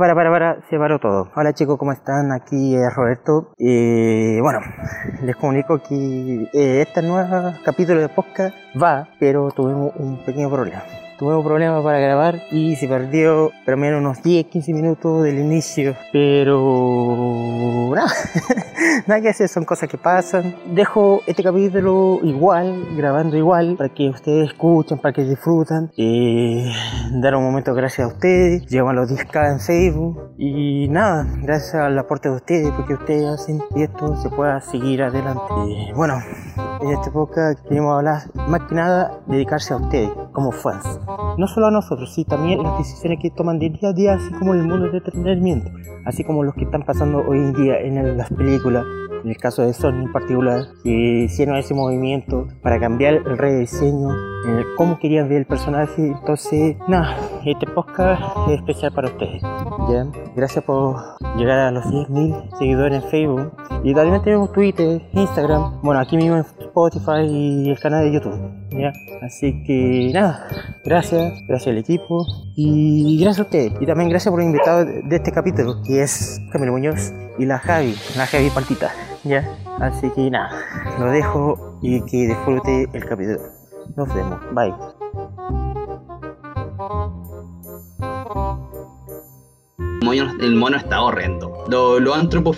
para, para, para, se paró todo. Hola chicos, ¿cómo están? Aquí es Roberto. Eh, bueno, les comunico que eh, este nuevo capítulo de podcast va, pero tuvimos un pequeño problema tuvimos problemas para grabar y se perdió pero menos unos 10, 15 minutos del inicio. Pero nada, nada que hacer, son cosas que pasan. Dejo este capítulo igual, grabando igual, para que ustedes escuchen, para que disfrutan. Eh, dar un momento gracias a ustedes, llevan los 10k en Facebook. Y nada, gracias al aporte de ustedes, porque ustedes hacen que esto se pueda seguir adelante. bueno, en este podcast queremos hablar más que nada dedicarse a ustedes como fans no solo a nosotros, sino también las decisiones que toman de día a día, así como el mundo del entretenimiento, así como los que están pasando hoy en día en las películas, en el caso de Sony en particular, que hicieron ese movimiento para cambiar el rediseño, en cómo querían ver el personaje. Entonces, nada, este podcast es especial para ustedes. ¿ya? Gracias por llegar a los 10.000 seguidores en Facebook. Y también tenemos Twitter, Instagram, bueno, aquí mismo en Spotify y el canal de YouTube. ¿ya? Así que nada, gracias, gracias al equipo y gracias a ustedes. Y también gracias por el invitado de este capítulo, que es Camilo Muñoz y la Javi, la Javi Partita. ¿ya? Así que nada, lo dejo y que disfrute el capítulo. Nos vemos, bye. El mono está horrendo. Lo, lo antropo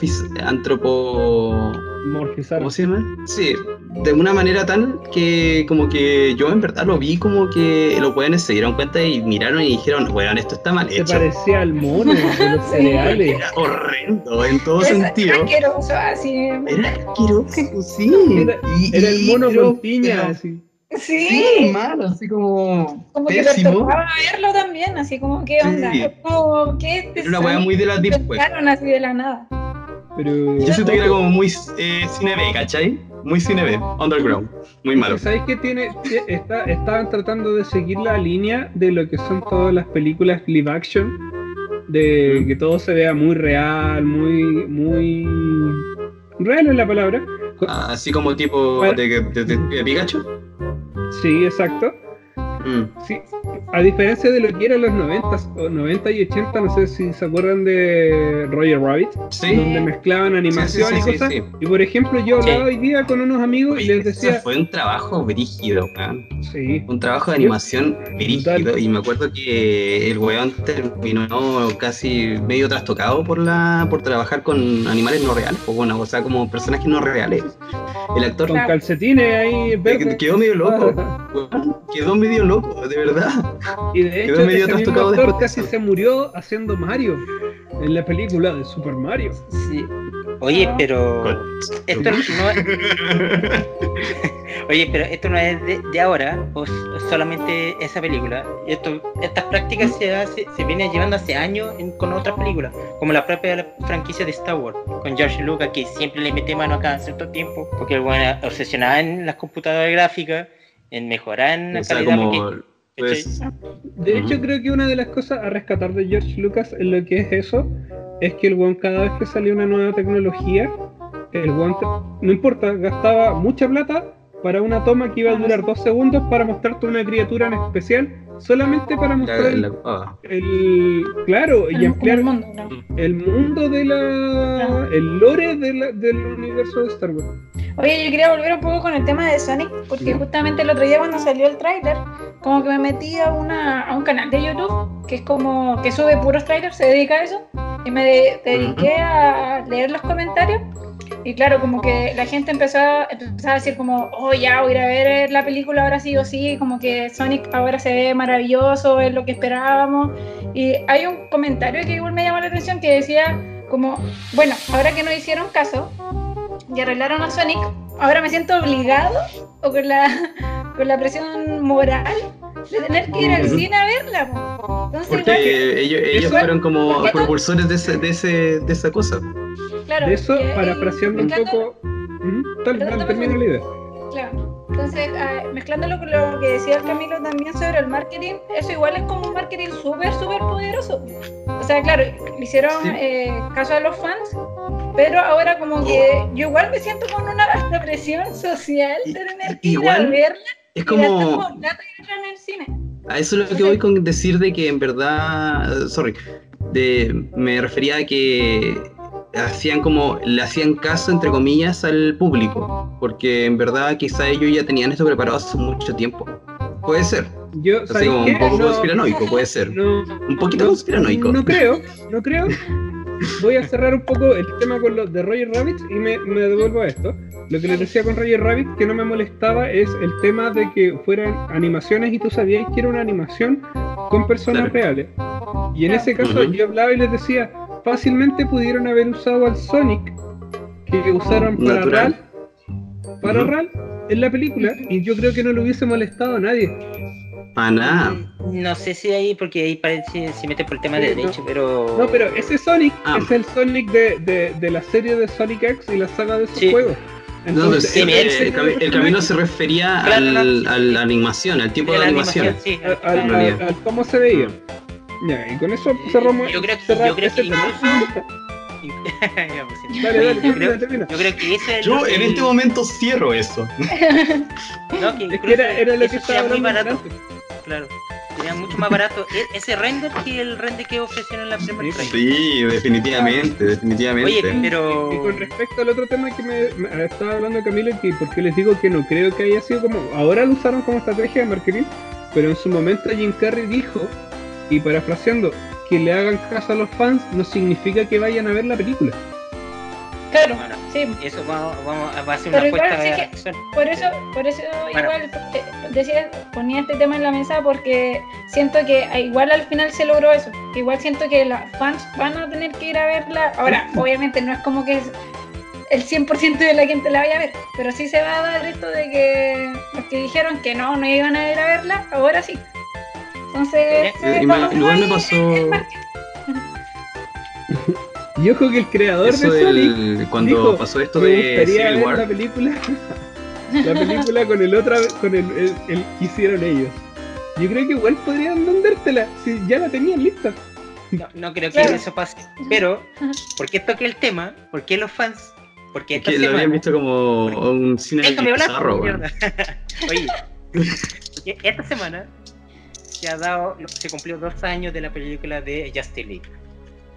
¿Cómo se llama? Sí, de una manera tal que como que yo en verdad lo vi como que los weones se dieron cuenta y miraron y dijeron, weón, esto está mal hecho. Se parecía al mono de los cereales. Era horrendo en todo sentido. Era asqueroso, así. Era asqueroso, sí. Era, era el mono con piña, así. Sí, sí malo, así como. Como pésimo. que tocaba verlo también, así como, ¿qué onda? Sí. Como, ¿qué Era una weá muy de la deep web. así de la nada. Pero... Yo siento que era como muy eh, cine B, ¿cachai? Muy cine B, underground, muy malo. ¿Sabéis que tiene, está, estaban tratando de seguir la línea de lo que son todas las películas live action? De que todo se vea muy real, muy, muy... Real es la palabra. Así como tipo de, de, de, de Pikachu. Sí, exacto. Mm. Sí, a diferencia de lo que eran los 90, o 90 y 80, no sé si se acuerdan de Roger Rabbit, Sí. donde mezclaban animación Sí, sí, sí, y cosas. Y por ejemplo, yo hablaba hoy día con unos amigos y les decía, fue un trabajo brígido, weón. sí, Un trabajo de animación brígido. Y me acuerdo que el weón terminó casi medio trastocado por la por trabajar con animales no reales, o bueno, o sea, como personajes no reales. El actor con calcetines ahí verdes. quedó medio loco, weón, quedó medio loco, de verdad. Y de hecho, medio ese mismo actor casi se murió haciendo Mario en la película de Super Mario. Sí. Oye, pero esto no es... Oye, pero esto no es de, de ahora, o solamente esa película. Esto, estas prácticas se, hace, se vienen llevando hace años en- con otras películas, como la propia franquicia de Star Wars, con George Lucas, que siempre le mete mano a cada cierto tiempo, porque el bueno obsesionaba en las computadoras gráficas, en mejorar en la O sea, calidad. como porque- pues, De hecho, creo que una de las cosas a rescatar de George Lucas en lo que es eso es que el weón cada vez que salía una nueva tecnología, el te- no importa, gastaba mucha plata para una toma que iba a durar dos segundos para mostrarte una criatura en especial, solamente para mostrar la- ah, el- claro, y ampliar el mundo, ¿no? el mundo de la, el lore de la- del universo de Star Wars. Oye, yo quería volver un poco con el tema de Sonic, porque justamente el otro día cuando salió el tráiler, como que me metí a, una, a un canal de YouTube que es como que sube puros trailers, se dedica a eso, y me de- dediqué a leer los comentarios. Y claro, como que la gente empezó a, empezaba a decir como, oh ya, voy a ir a ver la película ahora sí o sí, como que Sonic ahora se ve maravilloso, es lo que esperábamos. Y hay un comentario que igual me llamó la atención que decía como, bueno, ahora que no hicieron caso, y arreglaron a Sonic, ahora me siento obligado o con la, con la presión moral de tener que ir al cine a verla. Entonces, igual, porque ellos, fueron como propulsores de, ese, de, ese, de esa cosa. Claro, De eso, parafraseando un poco. Tal, tal, no termina la idea. Claro. Entonces, ah, mezclándolo con lo que decía el Camilo también sobre el marketing, eso igual es como un marketing súper, súper poderoso. O sea, claro, hicieron Sí. eh, caso a los fans, pero ahora como que yo igual me siento con una presión social de tener que ir a Igual- verla Es como. y en el cine. A eso es lo que voy con decir de que en verdad. Sorry. De, me refería a que hacían como. Le hacían caso, entre comillas, al público. Porque en verdad quizá ellos ya tenían esto preparado hace mucho tiempo. Puede ser. Yo, Así ¿sabes como un poco No- conspiranoico, puede ser. no, Un poquito no- conspiranoico. No creo, no creo. Voy a cerrar un poco el tema con los de Roger Rabbit y me, me devuelvo a esto. Lo que les decía con Roger Rabbit que no me molestaba es el tema de que fueran animaciones y tú sabías que era una animación con personas Claro. reales. Y en ese caso yo hablaba y les decía, fácilmente pudieron haber usado al Sonic que usaron para Natural. RAL, para. RAL en la película y yo creo que no le hubiese molestado a nadie. Para nada. Mm, No sé si ahí, porque ahí parece se mete por el tema Sí, de no. derecho, pero. No, pero ese Sonic Ah. es el Sonic de, de, de la serie de Sonic X y la saga de esos Sí. juegos. No, pero Entonces, sí, el- el, ese- el cami- el camino se refería Claro, al, no. a la animación, al tiempo de, de la la animación. animación, sí. al, al- en al- realidad. al cómo se veía. Ya, y con eso cerramos. Yo creo que- yo creo que Yo creo, termina. yo creo que es Yo en que- este momento cierro eso. no, que Es que incluso era, era lo que eso estaba sería muy barato, antes. claro. Sería mucho más barato e- ese render que el render que ofrecieron en la primera Sí, trailer. Sí, definitivamente, definitivamente. Oye, pero. Y con respecto al otro tema que me, me estaba hablando Camilo, que porque les digo que no creo que haya sido como. Ahora lo usaron como estrategia de marketing, pero en su momento Jim Carrey dijo, y parafraseando, que le hagan caso a los fans no significa que vayan a ver la película. Claro, Bueno, sí. Eso va, vamos a- va a ser Pero una igual apuesta. sí que- Por eso, por eso igual decía, ponía este tema en la mesa porque siento que ah, igual al final se logró eso. Igual siento que los fans van a tener que ir a verla. Ahora, obviamente no es como que es el 100% de la gente la vaya a ver, pero sí se va a dar esto de que los que dijeron que no, no iban a ir a verla, ahora sí. Entonces, Eh, igual me pasó- el. Y ojo que el creador Eso de Sonic del, cuando dijo, pasó esto me de gustaría Civil ver la War. película la película con el otra con el, el- el que hicieron ellos yo creo que igual podrían vendértela si ya la tenían lista No, no creo que Claro. eso pase. Pero, ¿por qué toqué el tema? ¿Por qué los fans? Porque Es esta que lo habían visto como un cine Déjame hablar, bizarro. Oye, porque esta semana se ha dado, se cumplió dos años de la película de Justice League.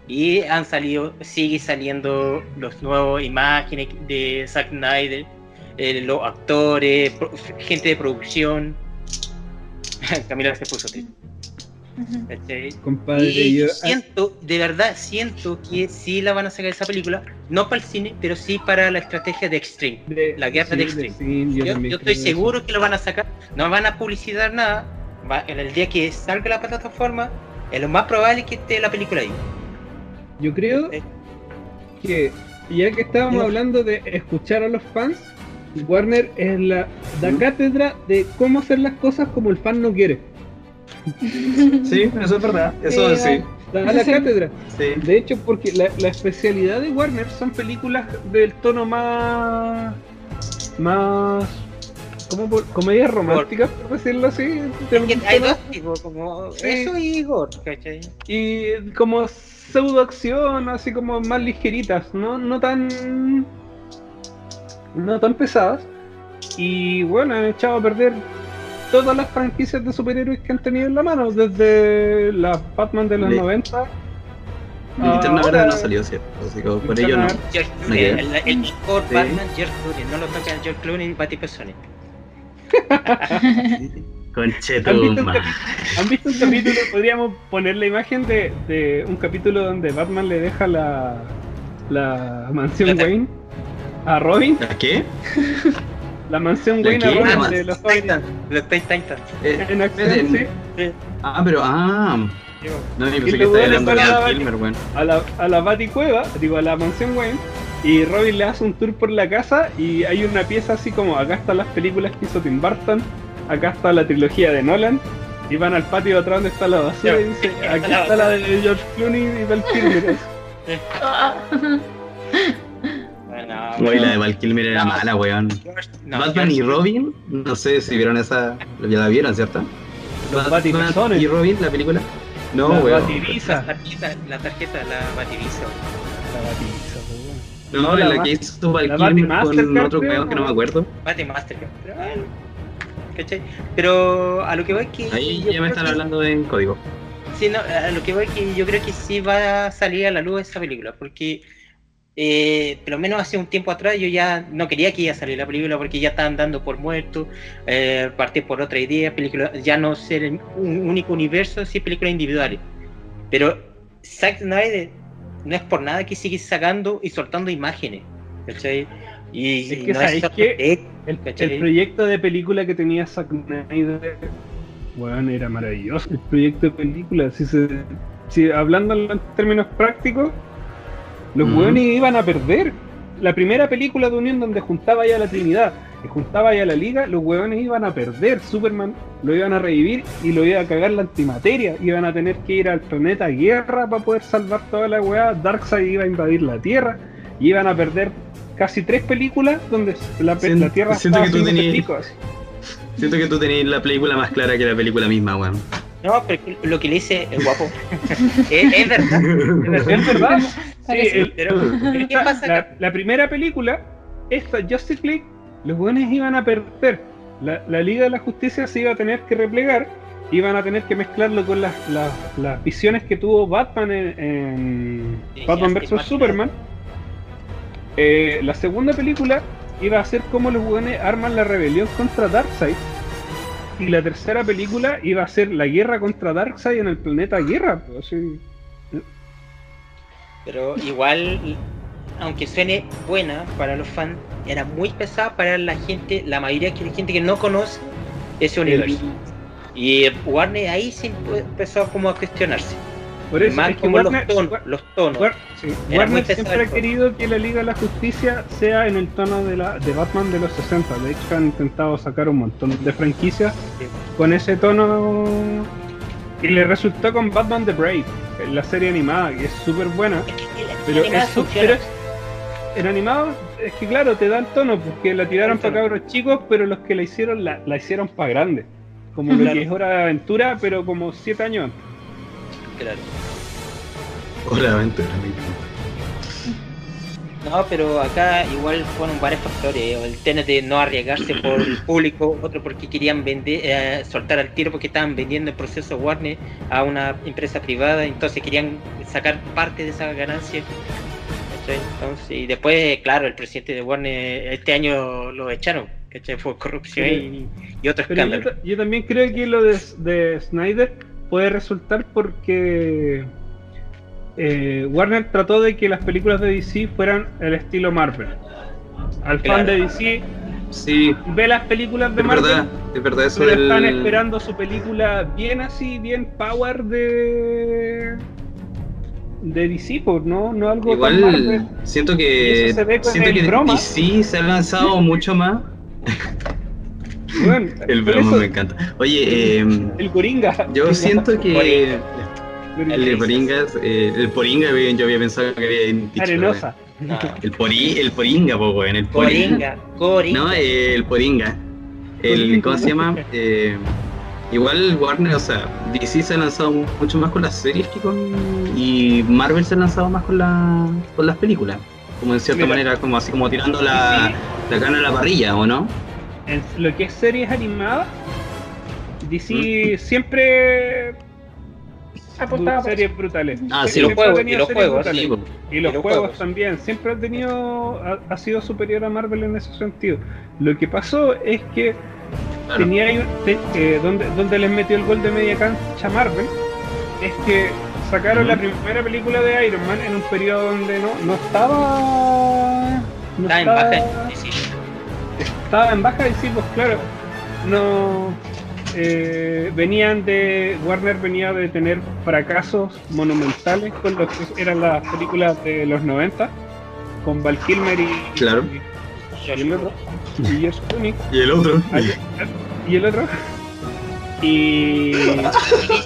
Y han salido, sigue saliendo los nuevos imágenes de Zack Snyder, eh, los actores, pro- gente de producción. Camila se puso triste. ¿cachai? compadre Y yo siento, de verdad, siento que sí la van a sacar esa película, no para el cine, pero sí para la estrategia de Extreme. de- la guerra de Extreme. sí, yo Yo, yo estoy creo eso. seguro que lo van a sacar, no van a publicitar nada, va- en el día que salga la plataforma, es lo más probable que esté la película ahí. yo creo que ya que estábamos hablando de escuchar a los fans Warner es la, la cátedra de cómo hacer las cosas como el fan no quiere Sí, eso es verdad. Eso Sí, sí. da la cátedra sí. De hecho, porque la, la especialidad de Warner son películas del tono más. más. Como por, comedias románticas, por decirlo así. de Es un que hay dos tipos, como Sí. eso y Gore, ¿cachai? y como pseudo acción, así como más ligeritas, no, no tan. no tan pesadas. Y bueno, han echado a perder todas las franquicias de superhéroes que han tenido en la mano, desde la Batman de los De- 90. Linterna Verde no salió, ¿cierto? Así que por ello no. George No Clooney, queda. el, el mejor Sí. Batman, George Clooney, no lo toca George Clooney y Patty Persone. ¿Han visto, un ¿Han visto un capítulo? Podríamos poner la imagen de, de un capítulo donde Batman le deja la, la mansión La- Wayne a Robin. ¿A qué? La mansión ¿La Wayne a? Robin de los Titan, los Titans. Eh, En acción, sí. Ah, pero. Ah. No, yo pensé que estaba hablando de Kilmer, weón. A la, a la Baticueva, digo, a la mansión Wayne. Y Robin le hace un tour por la casa y hay una pieza así como acá están las películas que hizo Tim Burton, acá está la trilogía de Nolan, y van al patio atrás donde está la basura y dice, aquí está la de George Clooney y Val Kilmer. Ah, Bueno, Güey, la de Val Kilmer era No. mala, weón. No, Batman y Robin, no sé si vieron esa. Ya la vieron, ¿cierto? Los Batman y Robin, la película. No, La weón. Bativisa. La tarjeta, la tarjeta, la Bativisa. La Bativisa. No, No, la la, que hizo Val la Kilmer Batimaster, con otro weón que no me acuerdo. Batimaster. Pero bueno, ¿cachai? Pero a lo que voy es que. Ahí ya me están que- hablando en código. Sí, no, a lo que voy es que yo creo que sí va a salir a la luz esa película, porque eh, por lo menos hace un tiempo atrás yo ya no quería que iba a salir la película porque ya estaban dando por muerto, eh, partir por otra idea, película, ya no ser un único universo, sí películas individuales. Pero Zack Snyder no es por nada que sigue sacando y soltando imágenes, ¿cachai? Y, Es que no ¿sabes solo qué? proyecto, El, proyecto de película que tenía Zack Snyder, weón, era maravilloso. El proyecto de película, si se, si hablando en términos prácticos, los weones iban a perder. La primera película de Unión donde juntaba ya la Trinidad juntaba ya la Liga, los weones iban a perder. Superman lo iban a revivir y lo iba a cagar la antimateria. Iban a tener que ir al planeta Guerra para poder salvar toda la weá. Darkseid iba a invadir la Tierra. Y iban a perder casi tres películas donde la, pe- Siento- la Tierra siento estaba que tú tenías- picos. Siento que tú tenés la película más clara que la película misma, weón. No, pero lo que le dice el guapo es, es verdad. Es verdad. Es verdad. Sí, Parece. el- Pero, pero ¿qué pasa la, la primera película, esta Justice League, los buenos iban a perder. La, la Liga de la Justicia se iba a tener que replegar, iban a tener que mezclarlo con las, las, las visiones que tuvo Batman en, Batman vs. Superman. Eh, la segunda película iba a ser como los buenos arman la rebelión contra Darkseid. Y la tercera película iba a ser la guerra contra Darkseid en el planeta Guerra. pues, así. Pero igual, aunque suene buena para los fans, era muy pesada para la gente, la mayoría de la gente que no conoce ese universo. Y Warner ahí sí empe- empezó como a cuestionarse. Por eso Más es como Warner, los tonos, los tonos. War- sí, Era Warner siempre ha querido que la Liga de la Justicia sea en el tono de, la, de Batman de los 60. De hecho, han intentado sacar un montón de franquicias Sí. con ese tono. Y le resultó con Batman The Brave, la serie animada, que es súper buena. Es que la- Pero, la es pero es- en animado es que claro, te da el tono, porque la tiraron para cabros chicos, pero los que la hicieron la, la hicieron para grandes. Como lo Claro. que es Hora de Aventura, pero como 7 años antes. Claro. Hola, aventura, me encanta. No, pero acá igual fueron varios factores. El tema de no arriesgarse por el público, otro porque querían vender, eh, soltar al tiro porque estaban vendiendo el proceso Warner a una empresa privada, entonces querían sacar parte de esa ganancia. ¿Cachai? Entonces, y después, claro, el presidente de Warner este año lo echaron, ¿cachai? Fue corrupción y, y otro Pero yo, escándalo. ta- yo también creo que lo de, de Snyder puede resultar porque eh, Warner trató de que las películas de DC fueran el estilo Marvel. Al fan de DC Sí, ve las películas de es Marvel, verdad, es verdad eso pero del... están esperando su película bien así, bien power de de DC, no, no algo tan Marvel. Igual siento que eso se ve con siento el que broma. DC se ha lanzado mucho más. Bueno, El broma eso, me encanta. Oye, eh, el Coringa. yo siento que el de Poringas, eh, el Poringa, yo había pensado que había dicho, Arenosa. No, El pori, el Poringa, po, weón, el Poringa. Coringa, Coringa. No, eh, el Poringa. El. ¿Cómo se llama? Eh, igual Warner, o sea, DC se ha lanzado mu- mucho más con las series que con. Y Marvel se ha lanzado más con, la, con las películas. Como en cierta Mira. manera, como así como tirando la, la carne a la parrilla, ¿o no? en lo que es series animadas, ¿Mm? DC siempre Apostaba por series brutales. Ah, sí, Siempre los juegos, y los juegos. Sí. Y los, los juegos, juegos. también, siempre ha tenido, ha, ha sido superior a Marvel en ese sentido. Lo que pasó es que Claro. tenía te- eh, donde, donde les metió el gol de media cancha Marvel, es que sacaron la primera película de Iron Man en un periodo donde no, no estaba... No Está en estaba- baja. sí, sí. estaba en baja y sí, pues claro, no eh, venían de Warner venía de tener fracasos monumentales con lo que eran las películas de los 90 con Val Kilmer y, Claro. y, y el otro. Y el otro. Y el otro. Y Y,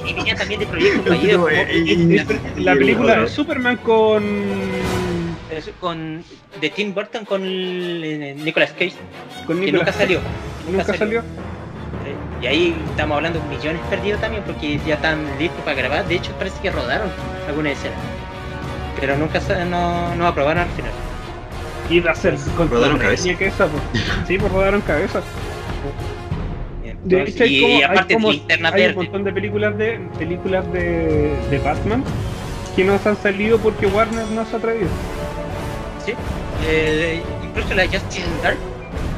y venía también de proyectos fallidos. como- Eh, eh, y- la película de Superman con con de Tim Burton con eh, Nicolas Cage con que Nicolas nunca salió nunca salió. Eh, y ahí estamos hablando de millones perdidos también porque ya están listos para grabar. De hecho parece que rodaron alguna escena pero nunca no, no aprobaron al final y va a ser con Rodaron cabeza. que esa, pues. sí pues rodaron cabezas Bien. De hecho, hay y como, hay aparte como- linterna hay un verde. montón de películas de películas de, de Batman que no han salido porque Warner no se ha atrevido. Sí. Eh, incluso la Justin Dark,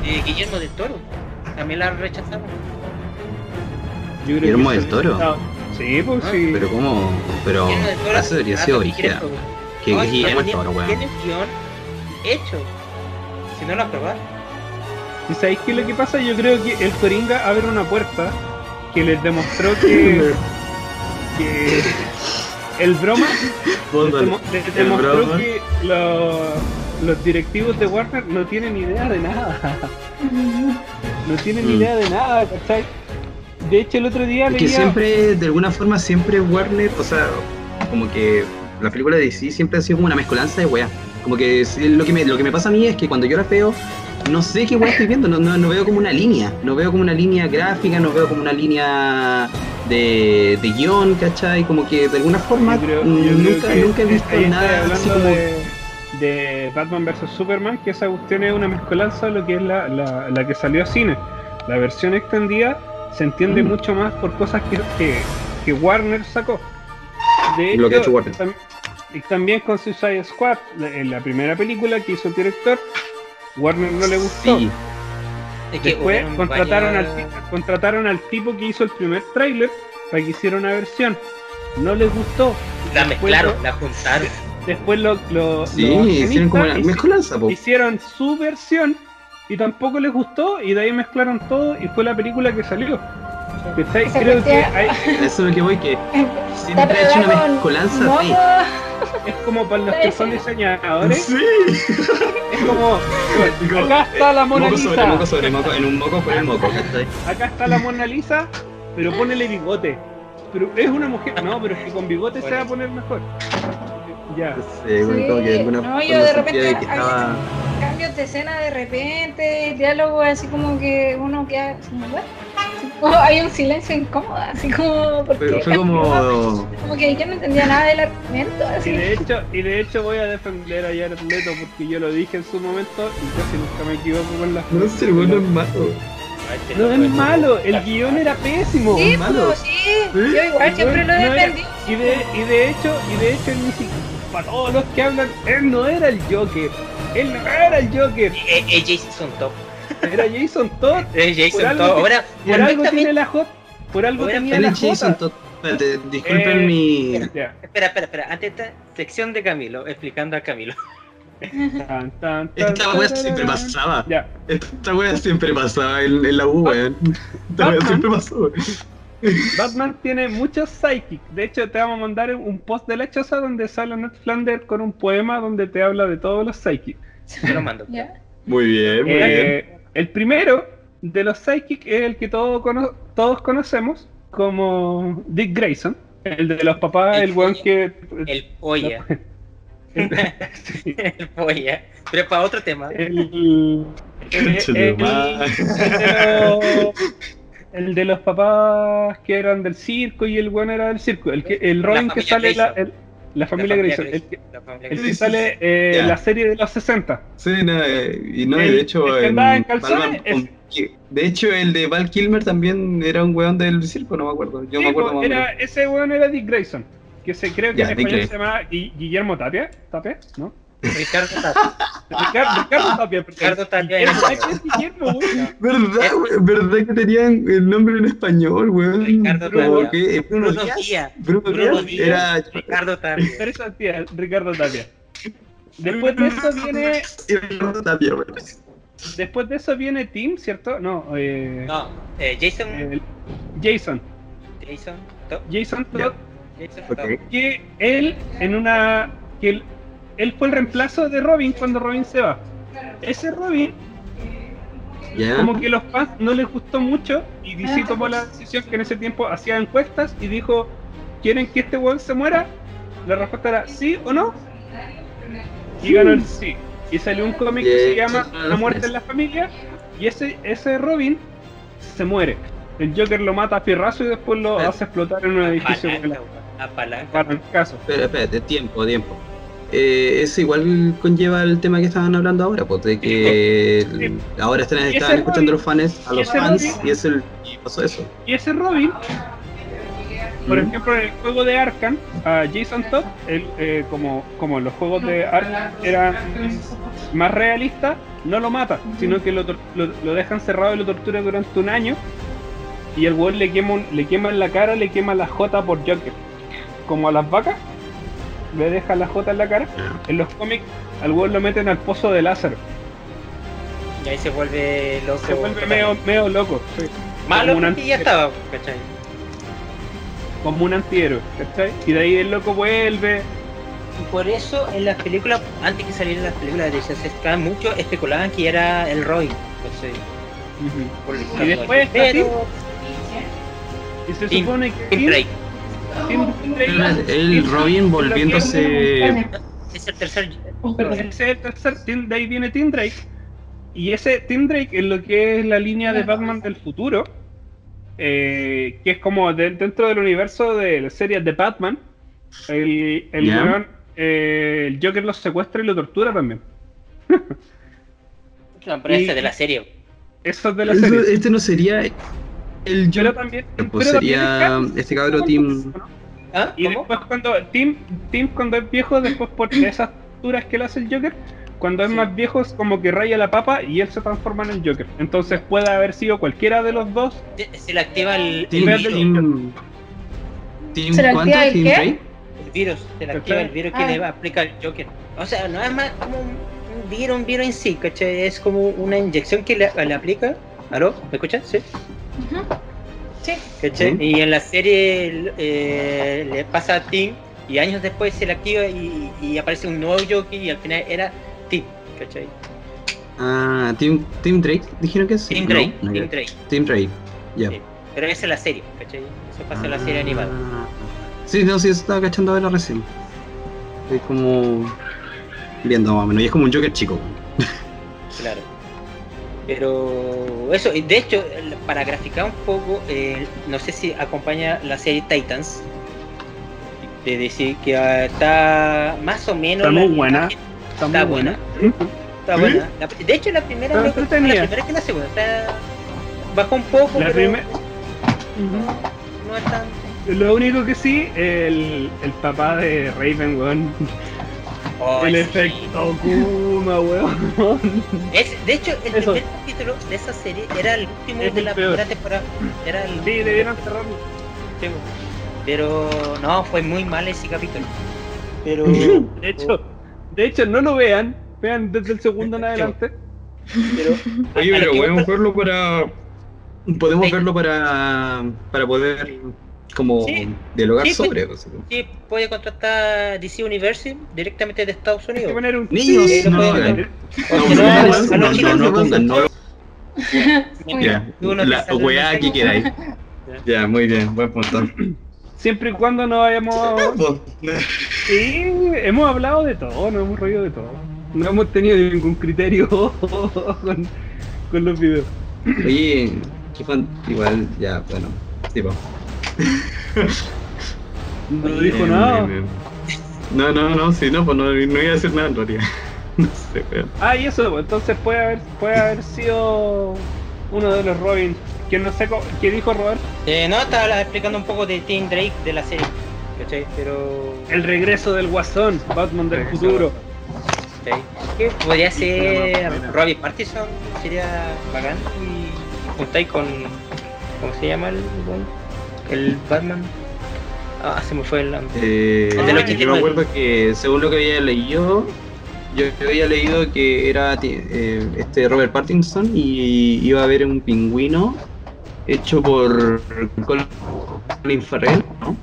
eh, Guillermo del Toro, también la rechazaron. Yo creo ¿Guillermo que del Toro? no, sí, pues Ah, sí. Pero cómo, pero Guillermo del Toro eso debería ser rato que Guillermo del Toro, weón. Hecho. Si no lo aprobar. ¿Y sabéis qué es lo que pasa? Yo creo que el Coringa abre una puerta que les demostró que, que el broma les, demo- les El demostró broma. que los, los directivos de Warner no tienen idea de nada. No tienen Mm. idea de nada, ¿cachai? De hecho, el otro día Es que leía... siempre, de alguna forma, siempre Warner, o sea, como que la película de DC siempre ha sido como una mezcolanza de weá. Como que sí, lo que, me, lo que me pasa a mí es que cuando yo la veo, no sé qué weá estoy viendo, no, no, no veo como una línea, no veo como una línea gráfica, no veo como una línea de, de guion, ¿cachai? Como que de alguna forma Yo creo- mm, yo creo nunca, nunca he visto nada así como... de, de Batman vs Superman, que esa cuestión es una mezcolanza de lo que es la, la, la que salió a cine. La versión extendida se entiende Mm. mucho más por cosas que, que, que Warner sacó. De Lo que ha hecho Warner. Y también con Suicide Squad, la, en la primera película que hizo el director, Warner no le gustó. Sí, Es Después contrataron al, varias- contrataron al tipo que hizo el primer tráiler para que hiciera una versión. No les gustó. La Después mezclaron, lo- la juntaron. Después lo, lo- sí, los hicieron como una accionistas hici- mezcolanza, po. hicieron su versión y tampoco les gustó y de ahí mezclaron todo y fue la película que salió. Creo que hay- Eso es lo que voy, que siempre ha hecho una mezcolanza de... es como para los que son diseñadores, Sí. es como acá está la Mona Moco sobre Lisa, moco sobre moco, en un moco por el moco, ¿cachai? acá está la Mona Lisa, pero ponele bigote. Pero es una mujer, no, pero es que con bigote se va a poner mejor. Ya. Sí, como que de alguna no, yo de repente que estaba... cambios de escena de repente, diálogos así como que uno queda como hay un silencio incómodo, así como porque Pero fue como... como que yo no entendía nada del argumento, Y así. de hecho, y de hecho voy a defender a Jared Leto porque yo lo dije en su momento y casi nunca me equivoco con las No sé, el güey no es malo. Ay, este No es es- malo, el guion era pésimo. Sí, malo. pues, sí, yo igual siempre lo No era- defendí. y de, y de hecho, y de hecho él ni siquiera, para todos los que hablan, él no era el Joker. Él no era el Joker, Eh, eh, Jason Top. Era Jason Todd. Eh, Por Jason algo Todd. Ahora, Por algo tiene la hot, por algo Ahora tenía la es. Todd. Espérate, disculpen Eh, mi... Ya. Espera, espera, espera. Antes esta sección de Camilo, explicando a Camilo. Tan, tan, tan, Esta wea siempre pasaba. Esta wea siempre pasaba en, en la U, weón. Esta wea Batman. siempre pasó. Batman tiene muchos psychic. De hecho, te vamos a mandar un post de la choza donde sale Ned Flanders con un poema donde te habla de todos los psychic. Te lo mando. Ya. Muy bien, muy bien. El primero de los psychic es el que todos, cono- todos conocemos como Dick Grayson. El de los papás, El el weón que. El polla. Sí, El polla. Pero es para otro tema. el, el- el- de los, el de los papás que eran del circo y el weón era del circo. El, que, el Robin que sale la, el- la familia Grayson. El que, el sí, sale eh, la serie de los 60. Sí, no, eh, y no, El- de hecho, el que en andaba en calzones Batman es- con- que- de hecho, el de Val Kilmer también era un weón del circo, no me acuerdo. Yo Sí, me acuerdo más era, ese weón era Dick Grayson. Que se creo que en Dick español se Grayson. llama Gui- Guillermo Tapia. ¿Tapia? ¿No? Ricardo Tapia. Ricardo, Ricardo Tapia. Ricardo Tapia Guillermo, era- ¿sabes qué es Guillermo, weón? ¿Verdad? ¿Verdad que tenían el nombre en español, weón? Ricardo Tapia. Bruno Bruno Díaz. Díaz. Bruno Bruno Díaz Díaz. era Ricardo Tapia. Ricardo Tapia. Después de eso viene. Ricardo Tapia, weón. Después de eso viene Tim, ¿cierto? No, eh, No, eh, Jason. el- Jason. Jason Top. Jason. Todd, Jason. Top. que él en una. que él, él fue el reemplazo de Robin cuando Robin se va. Ese Robin como que los fans no les gustó mucho y DC tomó la decisión que en ese tiempo hacía encuestas y dijo, ¿quieren que este weón se muera? La respuesta era sí o no. Y ganó el sí. Y salió un cómic que se Yeah. llama La muerte en la familia y ese, ese Robin se muere. El Joker lo mata a fierrazo y después lo Ah. hace explotar en un edificio Palanca, la weón. A palanca. para el caso. Espera, espérate, tiempo, tiempo. Eh, eso igual conlleva el tema que estaban hablando ahora, pues de que Sí. ahora están, escuchando Robin- los fans a los fans Robin- y es el y pasó eso. Y ese Robin, por Mm. ejemplo, en el juego de Arkham, a Jason Todd, él, eh, como, como los juegos de Arkham eran más realistas, no lo mata, sino que lo, lo, lo dejan cerrado y lo tortura durante un año. Y el weón le quema, le quema en la cara, le quema la J por Joker. Como a las vacas, le deja la J en la cara. En los cómics, al weón lo meten al pozo de Lázaro. Y ahí se vuelve loco. Se vuelve medio, medio loco. sí. Malo como un porque ya estaba, ¿cachai? Como un antihéroe, ¿cachai? Y de ahí el loco vuelve. Y por eso en las películas, antes que salieran las películas de Statham, muchos especulaban que era el Roy. ¿cachai? Por el- Y después está pero Y se Tim- supone que El Robin lo volviéndose es el tercer. Ese es el tercer Tim- de ahí viene Tim Drake. Y ese Tim Drake es lo que es la línea de Batman del futuro. eh, que es como de- dentro del universo de las series de Batman. El, el eh, el Joker los secuestra y lo tortura también. No, pero ese de la serie. Eso es de la Eso- serie. este no sería el Pero Joker, también, pues pero también sería este cabro Tim ¿Ah? Y ¿Cómo? después cuando Tim, Tim cuando es viejo, después por esas turas que le hace el Joker, cuando es Sí. más viejo es como que raya la papa y él se transforma en el Joker. Entonces puede haber sido cualquiera de los dos. Se- le activa el, Tim, el Tim- virus. Tim, Tim ¿Se le ¿cuánto? activa el qué? El virus. Se le activa el virus que Ah. le aplica el Joker. O sea, no es más como un, virus, un virus en sí, ¿cachai? Es como una inyección que le, le aplica. ¿Aló? ¿Me escuchas? Sí. Ujú. Sí. ¿Cachai? Y en la serie eh, le pasa a Tim y años después se le activa y, y aparece un nuevo Joker y al final era Tim, ¿cachai? Ah, Tim, Tim Drake, dijeron que sí. Tim Drake, no, Tim Drake. Tim Drake, ya. Sí. Pero esa es la serie, ¿cachai? Eso pasa en la serie Ah. animada. Sí, no, sí, eso estaba cachando ahora recién. Es como. Viendo más o menos, y es como un Joker chico. Claro. Pero eso, y de hecho, para graficar un poco, eh, no sé si acompaña la serie Titans. De decir que está más o menos. Está muy buena. Está, muy buena. buena. Está buena. La- de hecho, la primera, creo que- la primera que la segunda. Está, bajó un poco, La pero primer- no es tan. Lo único que sí, el, el papá de Raven, weón. Oh, el sí. efecto Kuma, weón. Es, de hecho, el Eso. primer capítulo de esa serie era el último Es de el la peor. primera temporada. Era el Sí, debieron cerrarlo. Sí, Pero no, fue muy mal ese capítulo. Pero. De hecho, de hecho, no lo vean. Vean desde el segundo en adelante. pero Oye, pero podemos verlo para. Podemos Sí. verlo para. para poder. Como. Sí. dialogar Sí, pues. sobre. pues, Sí, puede contratar DC Universe directamente de Estados Hay que Unidos. poner un Niños, Sí, no ver. No, no, no, no, no, no, no no la weá que queráis. Ya, muy bien, buen punto. Siempre y cuando no vayamos. Sí, hemos hablado de todo, nos hemos reído de todo. No hemos tenido ningún criterio con, con los videos. Oye, qué fan- igual, ya, bueno, tipo. No dijo nada. No, no, no, sí, no, pues no, no iba a decir nada en realidad. No sé, pero. Ah, y eso, pues, entonces puede haber, puede haber sido uno de los Robin. Que no sé qué dijo Robert. Eh, no, estaba explicando un poco de Tim Drake de la serie. ¿Cachai? Pero. El regreso del Guasón, Batman del Regreso. futuro. ¿cachai? Que podría ser Pena, pena. Robbie Partison, sería bacán. Y juntáis con. ¿Cómo se llama el? El Batman? Ah, se me fue el nombre. Eh, El del yo me 89. acuerdo que según lo que había leído, yo había leído que era eh, este Robert Pattinson y iba a haber un pingüino hecho por Colin Farrell, ¿no?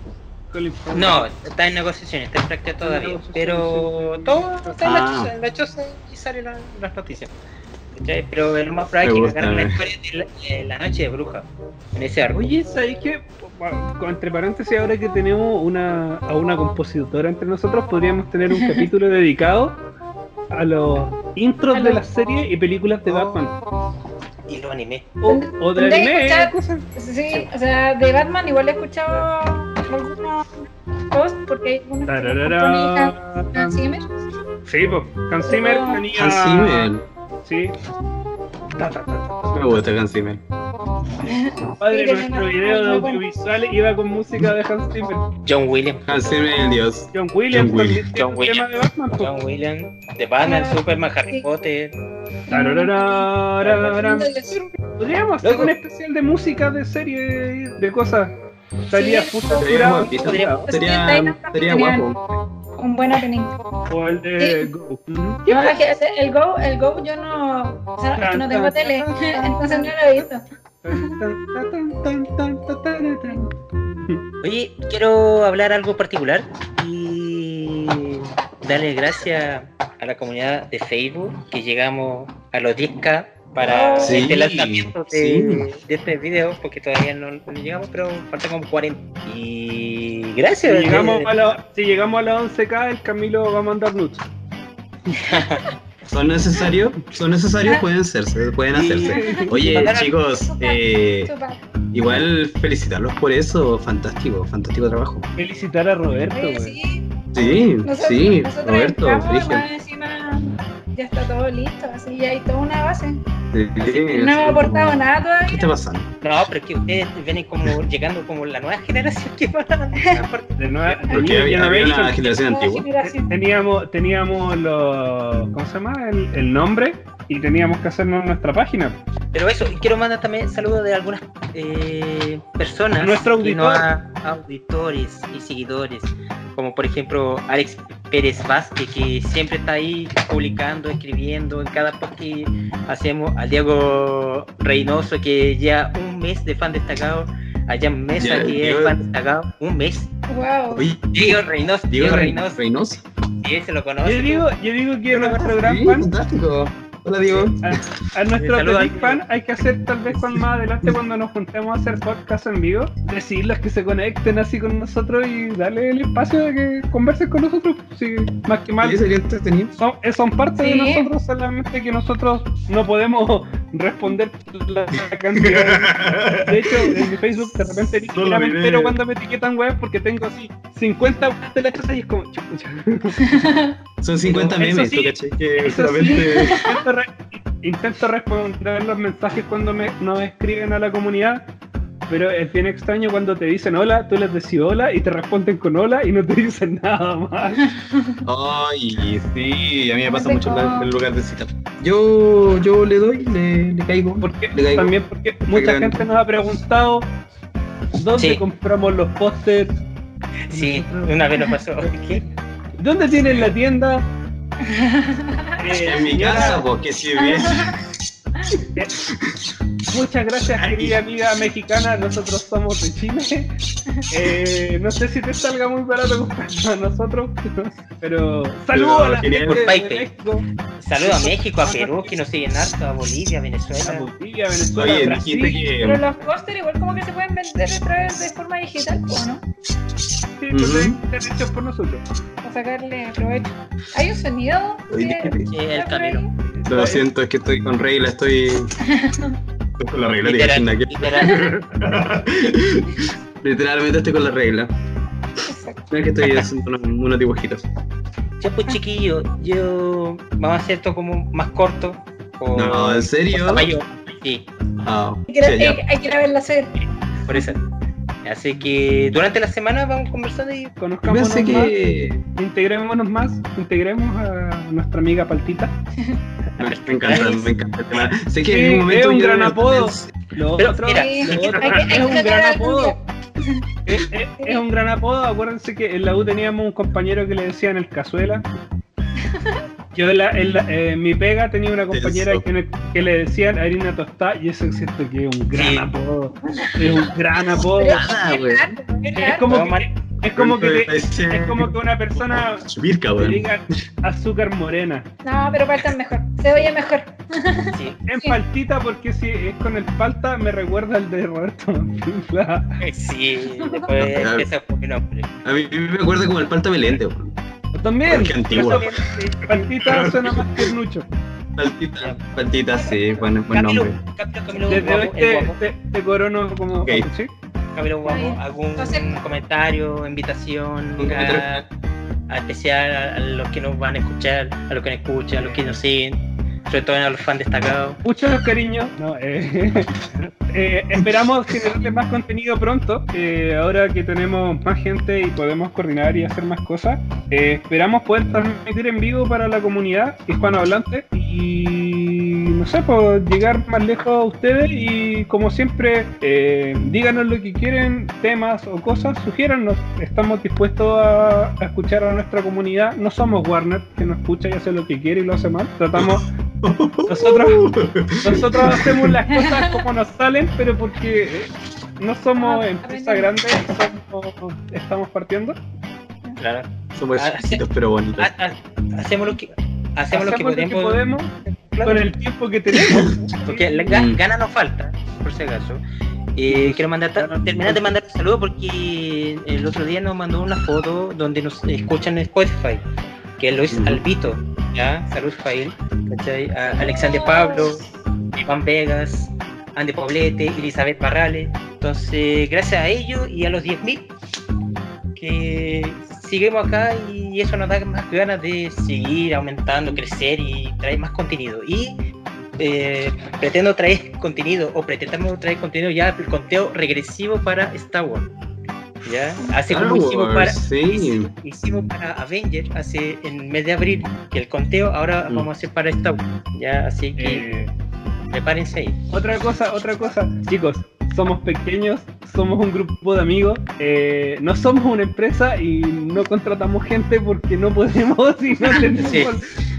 Colin Farrell. No, está en negociaciones, está en práctica todavía. Pero todo está en la Ah. choza, en la choza y salen la- las noticias. ¿Cachai? Pero el más probable es que agarren la eh. historia de la, de la noche de bruja. En ese arco. Oye, ¿sabéis qué? Entre paréntesis, ahora que tenemos una, a una compositora entre nosotros, podríamos tener un capítulo dedicado a los intros A de los- las series y películas de Batman. Y lo animé. O, o de anime, escuchar-. Sí, o sea, de Batman igual he escuchado algunos posts porque hay unos que Tararara. compone Hans Zimmer. Sí, pues. Hans Zimmer Oh. tenía. Hans Zimmer. Sí. Ta, ta, ta, ta. Me gusta Hans Zimmer. Padre, Sí, nuestro video de audiovisuales iba con música de Hans Zimmer. John Williams. Hans Zimmer, el dios. John Williams John Williams. John Williams. tema de Batman. pues. John Williams, de Batman, Ah, Superman, Harry sí. Potter. Podríamos hacer un especial de música, de serie, de cosas. Estaría Sí, Podríamos- Sería, sería guapo. Un buen opening. O el de Go. Ujú. No, la que- el Go, el Go yo no, o sea, es que no tengo tele, entonces no lo he visto. Oye, quiero hablar algo particular y darle gracias a la comunidad de Facebook que llegamos a los 10k para Sí, este lanzamiento de, sí. de este video, porque todavía no, no llegamos, pero faltan como 40. Y Si gracias. llegamos, eh, a la, si llegamos a la 11k, el Camilo va a mandar nudes. ¿Son necesarios? ¿Son necesarios? Pueden serse, pueden hacerse. Oye, chicos, eh, igual felicitarlos por eso. Fantástico, fantástico trabajo. Felicitar a Roberto, Oye, güey. sí, Sí, nosotros, sí, nosotros Roberto, entramos, encima ya está todo listo, así ya hay toda una base. Sí, No hemos aportado nada ¿Qué todavía. está pasando? No, pero es que ustedes vienen como llegando como la nueva generación que van a De nuevo, Porque había, había una generación Nueva antigua. generación. teníamos, teníamos los, ¿cómo se llama? El, el nombre y teníamos que hacernos nuestra página. Pero eso, y quiero mandar también saludos de algunas eh, personas, A nuestro que no auditor. a- auditores y seguidores, como por ejemplo Alex Pérez Vázquez, que siempre está ahí publicando, escribiendo en cada post que hacemos, a Diego Reynoso, que ya un mes de fan destacado, a Jan Mesa, Ya, que Diego- es fan destacado, un mes, Wow. Oye, Diego Reynoso, Diego Diego Re- Reynoso, Reynoso. sí, se lo conoce. Yo digo, yo digo que nuestro gran fan, fantástico. Hola, Diego. a, a nuestro Saluda big al- fan, hay que hacer tal vez cuando más adelante cuando nos juntemos a hacer podcast en vivo, decirles que se conecten así con nosotros y darle el espacio de que conversen con nosotros. Sí, más que mal. Sí, sería entretenido. Son, eh, son parte de Sí. nosotros, solamente que nosotros no podemos responder la cantidad. De hecho, en mi Facebook de repente ni siquiera me entero cuando me etiquetan web porque tengo así 50 webs de la casa y es como chucha. Son 50 Eso memes, sí, ¿tú caché? Que solamente. intento, re- intento responder los mensajes cuando me, nos escriben a la comunidad. Pero es bien extraño cuando te dicen hola, tú les decís hola y te responden con hola y no te dicen nada más. Ay, sí, a mí me pasa mucho en el lugar de citar. Yo, yo le doy, le, le caigo. Porque, Le caigo. también porque mucha grande. gente nos ha preguntado dónde Sí. compramos los pósters, Sí, una vez nos pasó. ¿Qué? dónde tienen la tienda. En mi casa, porque si ves. Muchas gracias, querida amiga mexicana. Nosotros somos de Chile. Eh, no sé si te salga muy barato comprarlo a nosotros, pero saludos a la gente Por de. México, Saludos a México, a Perú, que nos siguen harto, a Bolivia, a Venezuela. Bolivia, Venezuela, Oye, Brasil. dijiste Pero los pósteres igual como que se pueden vender a través de forma digital, ¿o no? Sí, pues Ujú. deben ser hechos por nosotros. Para sacarle provecho. ¿Hay un sonido? Oye, que- el camino. Lo siento, es que estoy con regla, estoy. Estoy con la regla, te Literal, decir literal. Literalmente estoy con la regla. Exacto. Mira que estoy haciendo unos, unos dibujitos. Ya pues chiquillo, yo vamos a hacer esto como más corto. o- No, ¿en serio? mayor. Sí, Ah, Hay que, ir a- hay- hay que ir a verla hacer. por eso. Así que durante la semana vamos conversando y más, que. integrémonos más, integremos a nuestra amiga Paltita. Me encanta, me encanta el tema. Sé que Sí, en un momento. es un gran apodo. Lo Pero, otro, mira, lo otro es un gran apodo. es- es un gran apodo. Acuérdense que en la U teníamos un compañero que le decían el cazuela. Yo en, la- en la- eh, en mi pega tenía una compañera que, le decían harina tostada y eso es cierto que es un gran Sí. apodo. Es un gran apodo. Es como que, es como que, Ese- es como que una persona le diga azúcar morena. No, pero faltan mejor. Se oye mejor. sí, En Sí. paltita porque si es con el palta me recuerda al de Roberto Manfila. sí, después empieza por mi nombre. A mí me acuerda como el palta melente, weón. También. Qué antiguo. pero también, Paltita suena más tiernucho. Paltita, paltita, sí, bueno, buen Camilo, nombre. Camilo, Camilo, Desde guapo, hoy te, guapo. te, te corono como. Ok. ¿sí? Camilo, vamos, algún acepto. comentario, invitación a, a especial a, a los que nos van a escuchar, a los que nos escuchan, a los que nos siguen, sobre todo a los fans destacados. Muchos cariños. No, eh, eh, esperamos generarles más contenido pronto. eh, ahora que tenemos más gente y podemos coordinar y hacer más cosas. eh, esperamos poder transmitir en vivo para la comunidad hispanohablante y no sé, pues llegar más lejos a ustedes y como siempre, eh, díganos lo que quieren, temas o cosas, sugiérannos. Estamos dispuestos a, a escuchar a nuestra comunidad. No somos Warner, que nos escucha y hace lo que quiere y lo hace mal. Tratamos nosotros, nosotros hacemos las cosas como nos salen, pero porque no somos Ah, empresa grande, somos- estamos partiendo. Claro. Somos Ah, chiquitos pero bonitos. Ha- ha- hacemos lo que hacemos lo que podemos, podemos claro, con el tiempo que tenemos. porque la Mm. gana nos falta, por si acaso. Eh, quiero mandar terminar de mandar un saludo porque el otro día nos mandó una foto donde nos escuchan en Spotify, que es Luis. Albito, ¿ya? Saludos para él, ¿cachai? A Alexander Pablo, Iván Vegas, Andy Poblete, Elizabeth Barrales. Entonces, gracias a ellos y a los 10.000 que seguimos acá y eso nos da más ganas de seguir aumentando, crecer y traer más contenido. Y eh, pretendo traer contenido o pretendemos traer contenido ya el conteo regresivo para Star Wars. ¿Ya? Así como hicimos para, sí. hicimos para Avengers hace en el mes de abril, que el conteo ahora Mm. vamos a hacer para Wars. ¿Ya? Así que Eh, prepárense ahí. otra cosa, otra cosa, chicos, somos pequeños, somos un grupo de amigos, eh, no somos una empresa y no contratamos gente porque no podemos y no tenemos Sí.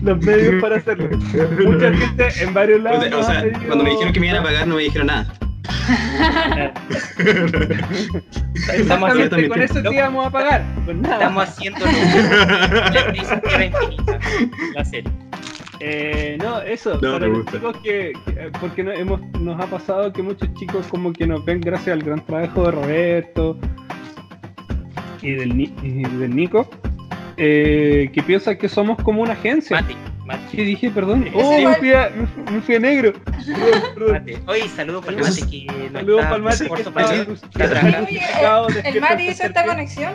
los medios para hacerlo. Mucha gente en varios O lados. sea, o nos ha sea, pedido- cuando me dijeron que me iban a pagar no me dijeron nada. Estamos haciendo, con eso te íbamos a pagar. Nada. estamos haciendo la serie. Eh, no, eso, No, para los chicos que, que- porque no- hemos, nos ha pasado que muchos chicos como que nos ven gracias al gran trabajo de Roberto y del, y del Nico, eh, que piensan que somos como una agencia. Mate, mate, ¿Qué dije? Perdón. Oh, me fui a, me fui- a negro. Mate. Oye, saludos para el mate que no Saludos para el mate que está, El Mati hasta hizo esta conexión.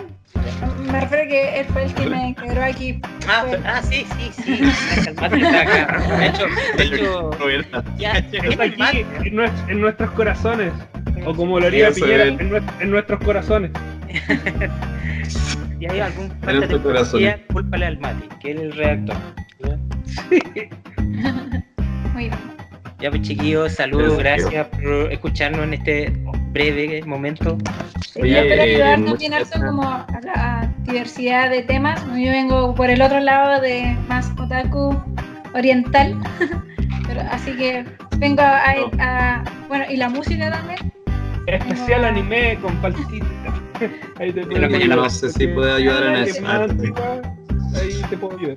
Me refiero que él fue el que me integró aquí. Ah, ah, sí, sí, sí. El mate está acá. De hecho, de hecho ya, Está el mate. aquí en, en nuestros corazones. O como lo haría Piñera, él. en, en nuestros corazones. Si hay algún falta de nuestro corazón. cortesía, cúlpale al mate, que es el redactor. ¿ya? Muy bien. Ya pues chiquillos, saludos, Gracias, gracias por escucharnos en este breve momento. Oye, Yo espero ayudar eh, también muchas harto como a la diversidad de temas. Yo vengo por el otro lado de más otaku oriental. Pero, así que vengo a, a- Bueno, y la música también. Especial anime con palcita. Ahí te Pero que no sé si puedo ayudar en Ah, eso. Ahí te puedo ayudar.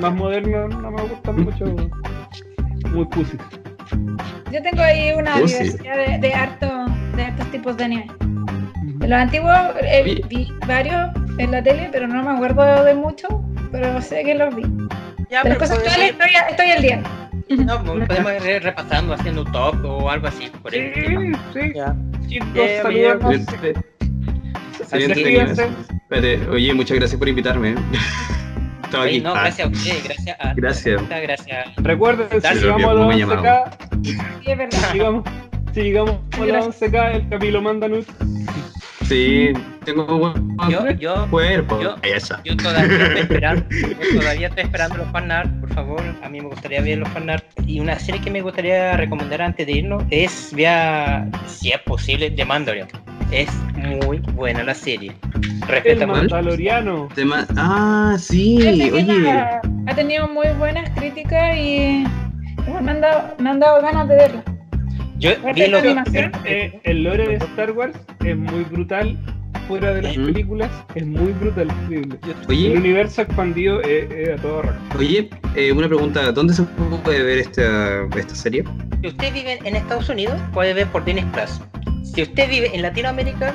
Más moderno no me gusta mucho. Muy pussy. Yo tengo ahí una Oh, sí. diversidad de, de, harto, de hartos tipos de anime. De los antiguos eh, vi varios en la tele, pero no me acuerdo de mucho. Pero sé que los vi. Ya, De las cosas actuales estoy, estoy al día. no, podemos ir repasando, haciendo un top o algo así. Por Sí, el sí. Ya. Eh, saludos. Espérate, oye, muchas gracias por invitarme. Estaba Oye, aquí. no, Ah, gracias a ustedes, gracias a Gracias. gracias. Recuerden, si llegamos a ¿cómo los me 11k, Sí, es verdad. si llegamos, si llegamos a los Gracias. 11k, el Camilo manda nudes. Sí, tengo buen Yo, yo, cuerpo. yo- Ahí está. yo todavía estoy esperando, yo todavía estoy esperando los fanart, por favor, a mí me gustaría ver los fanart. Y una serie que me gustaría recomendar antes de irnos es, vea, si es posible, The Mandalorian. Es muy buena la serie. Respeta mucho. Mandaloriano. Tema- Ah, sí, que oye. la- ha tenido muy buenas críticas y me han dado, me han dado ganas de verla. Yo vi animación. Eh, el lore de Star Wars es muy brutal. Fuera de las películas, es muy brutal. increíble. El Oye, universo expandido es, a todo rato. oye, eh, una pregunta. ¿Dónde se puede ver esta, esta serie? Si usted vive en Estados Unidos, puede ver por Disney Plus. Si usted vive en Latinoamérica,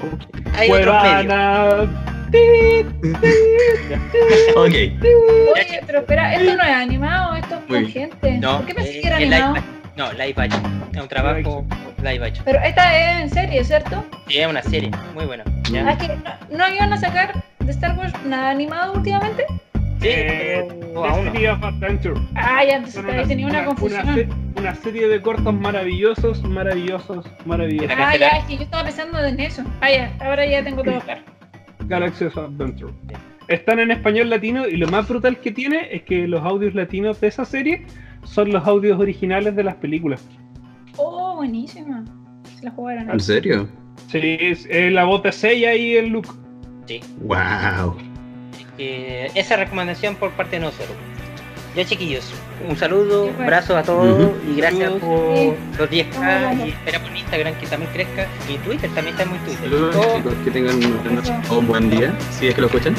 hay otros medios. Ok. Oye, pero espera, ¿esto no es animado? ¿Esto es con gente? No, ¿Por qué pensé eh, que era live animado? action. No, live action. Es un trabajo live action. Pero esta es en serie, ¿cierto? Sí, es una serie muy buena. Ah, que no, no iban a sacar de Star Wars nada animado últimamente. Sí, Eh, pero. Destiny of Adventure. Ah, ya, entonces tenía una, una, confusión. se- una serie de cortos maravillosos, maravillosos, maravillosos. Ah, ya, es que yo estaba pensando en eso. Ah, ya, ahora ya tengo todo claro. Galaxy of Adventure. Están en español latino y lo más brutal que tiene es que los audios latinos de esa serie son los audios originales de las películas. Oh, buenísima. Se la jugaron. ¿En serio? Sí, es, la voz de Seiya y el Luke. Sí. ¡Wow! Eh, esa recomendación por parte de nosotros. Ya chiquillos, un saludo, Sí, pues. abrazo a todos y gracias Saludos. por Sí. los 10k Saludos. y esperamos en Instagram que también crezca y Twitter también está muy Twitter. Saludos chicos, que tengan un buen día, si es que lo escuchan.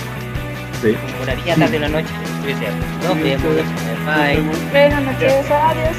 Sí. una día, tarde, una noche. Nos vemos. Bye. Buenas noches, adiós.